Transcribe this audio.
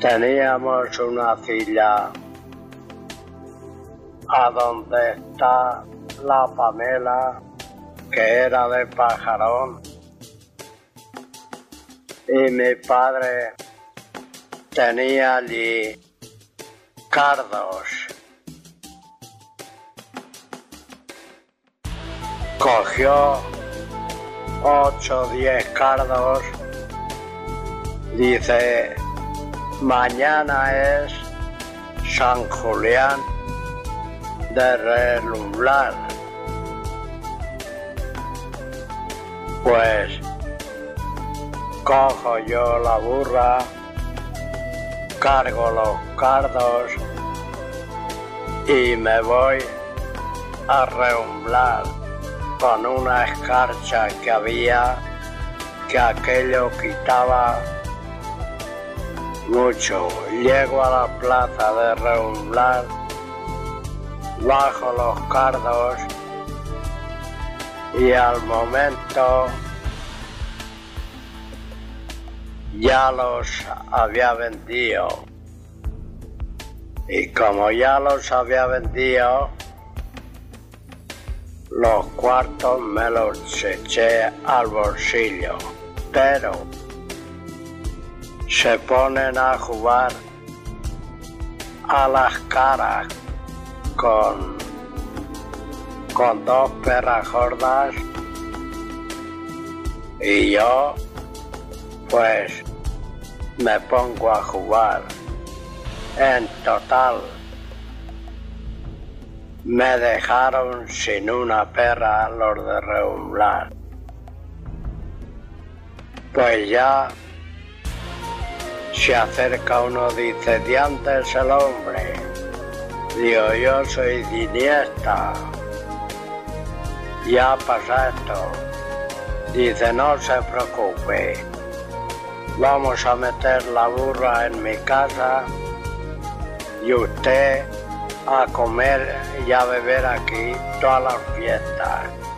Teníamos una silla a donde está la Pamela, que era de pajarón, y mi padre tenía allí cardos. Cogió ocho o diez cardos, dice, mañana es San Julián de relumbrar. Pues cojo yo la burra, cargo los cardos y me voy a reumblar con una escarcha que había que aquello quitaba mucho. Llego a la plaza de reumblar bajo los cardos y al momento ya los había vendido. Y como ya los había vendido, los cuartos me los eché al bolsillo. Pero se ponen a jugar a las caras con, con dos perras gordas y yo pues me pongo a jugar. En total me dejaron sin una perra los de reumblar. Pues ya se acerca uno, dice, diante es el hombre. Digo, yo soy Diniesta. Ya pasa esto. Dice, no se preocupe. Vamos a meter la burra en mi casa y usted a comer y a beber aquí todas las fiestas.